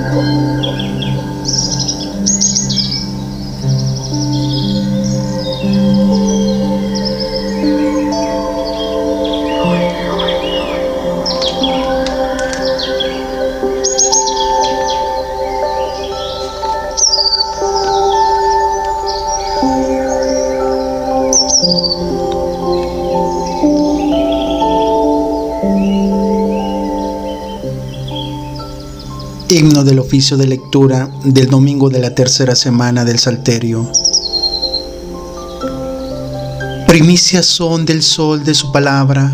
Música Himno del oficio de lectura del domingo de la tercera semana del Salterio. Primicias son del sol de su palabra,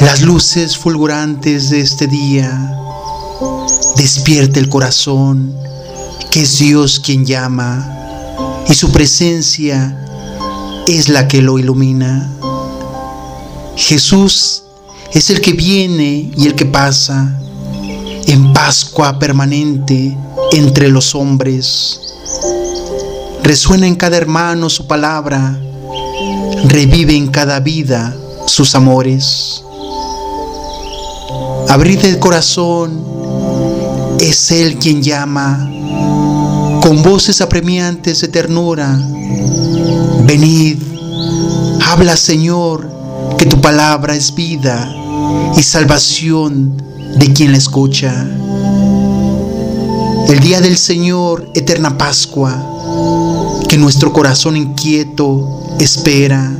las luces fulgurantes de este día. Despierta el corazón, que es Dios quien llama, y su presencia es la que lo ilumina. Jesús es el que viene y el que pasa en Pascua permanente entre los hombres. Resuena en cada hermano su palabra, revive en cada vida sus amores. Abrid el corazón, es Él quien llama, con voces apremiantes de ternura. Venid, habla Señor, que tu palabra es vida y salvación de quien la escucha. El día del Señor, eterna Pascua, que nuestro corazón inquieto espera,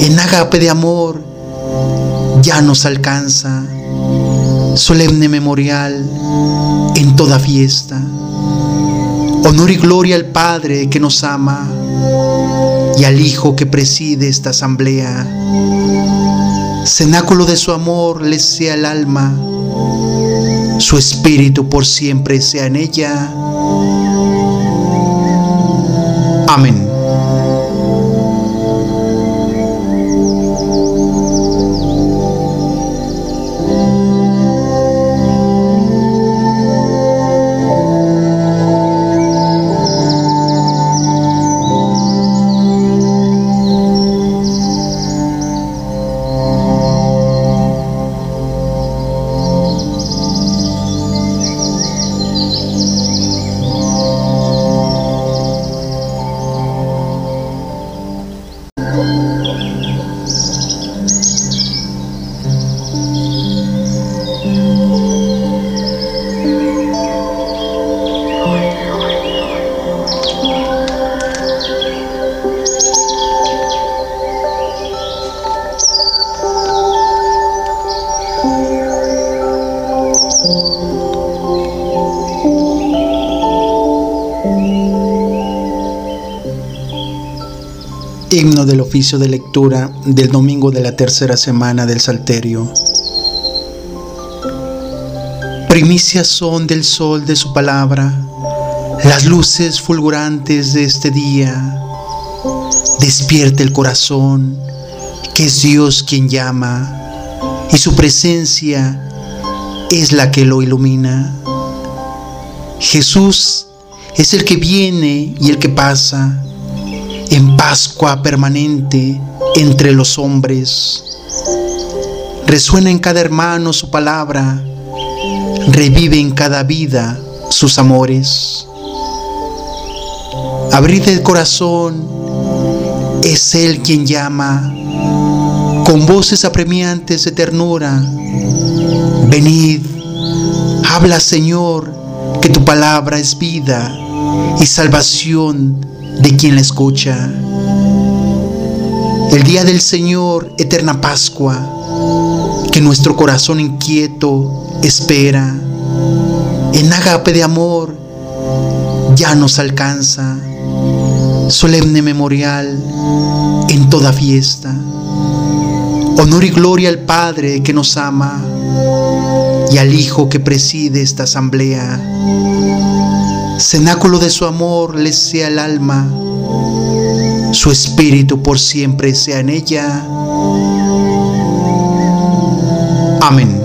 en agape de amor, ya nos alcanza, solemne memorial en toda fiesta. Honor y gloria al Padre que nos ama y al Hijo que preside esta asamblea cenáculo de su amor les sea el alma, su espíritu por siempre sea en ella. Amén. Himno del oficio de lectura del domingo de la tercera semana del Salterio. Primicias son del sol de su palabra, las luces fulgurantes de este día. Despierta el corazón, que es Dios quien llama, y su presencia es la que lo ilumina. Jesús es el que viene y el que pasa en Pascua permanente entre los hombres. Resuena en cada hermano su palabra, revive en cada vida sus amores. Abrid el corazón, es Él quien llama, con voces apremiantes de ternura. Venid, habla Señor, que tu palabra es vida y salvación de quien la escucha. El día del Señor, eterna Pascua, que nuestro corazón inquieto espera, en agape de amor, ya nos alcanza, solemne memorial en toda fiesta. Honor y gloria al Padre que nos ama y al Hijo que preside esta asamblea cenáculo de su amor les sea el alma, su espíritu por siempre sea en ella. Amén.